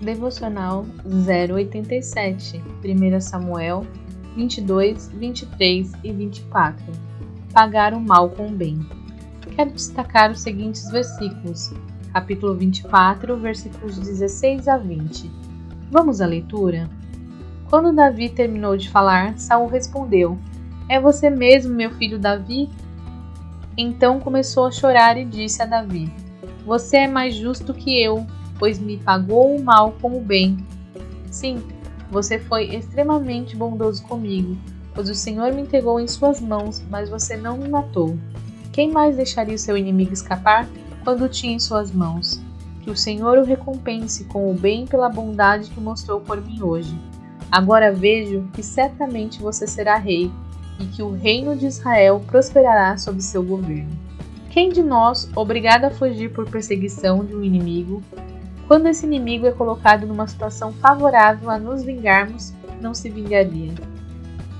Devocional 087, 1 Samuel 22, 23 e 24. Pagar o mal com o bem. Quero destacar os seguintes versículos, capítulo 24, versículos 16 a 20. Vamos à leitura? Quando Davi terminou de falar, Saul respondeu: É você mesmo, meu filho Davi? Então começou a chorar e disse a Davi: Você é mais justo que eu, pois me pagou o mal com o bem. Sim, você foi extremamente bondoso comigo, pois o Senhor me entregou em suas mãos, mas você não me matou. Quem mais deixaria o seu inimigo escapar quando o tinha em suas mãos? Que o Senhor o recompense com o bem pela bondade que mostrou por mim hoje. Agora vejo que certamente você será rei e que o reino de Israel prosperará sob seu governo. Quem de nós, obrigado a fugir por perseguição de um inimigo, quando esse inimigo é colocado numa situação favorável a nos vingarmos, não se vingaria?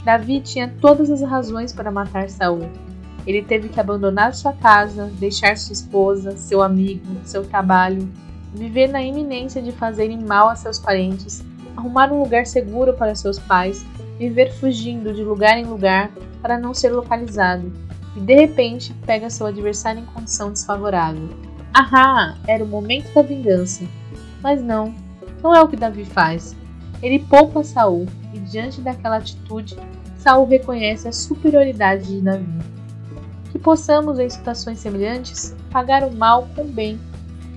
Davi tinha todas as razões para matar Saul. Ele teve que abandonar sua casa, deixar sua esposa, seu amigo, seu trabalho, viver na iminência de fazerem mal a seus parentes arrumar um lugar seguro para seus pais, viver fugindo de lugar em lugar para não ser localizado, e de repente pega seu adversário em condição desfavorável. Ahá, era o momento da vingança. Mas não, não é o que Davi faz. Ele poupa Saul e diante daquela atitude, Saul reconhece a superioridade de Davi. Que possamos em situações semelhantes pagar o mal com o bem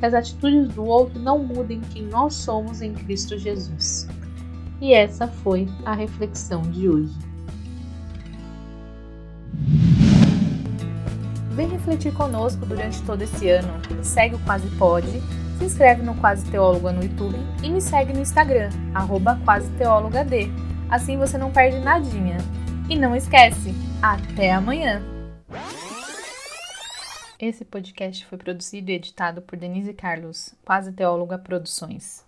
que as atitudes do outro não mudem quem nós somos em Cristo Jesus. E essa foi a reflexão de hoje. Vem refletir conosco durante todo esse ano. Segue o Quase Pode, se inscreve no Quase Teóloga no YouTube e me segue no Instagram, arroba Quase Assim você não perde nadinha. E não esquece, até amanhã! Esse podcast foi produzido e editado por Denise Carlos, Quase Teóloga Produções.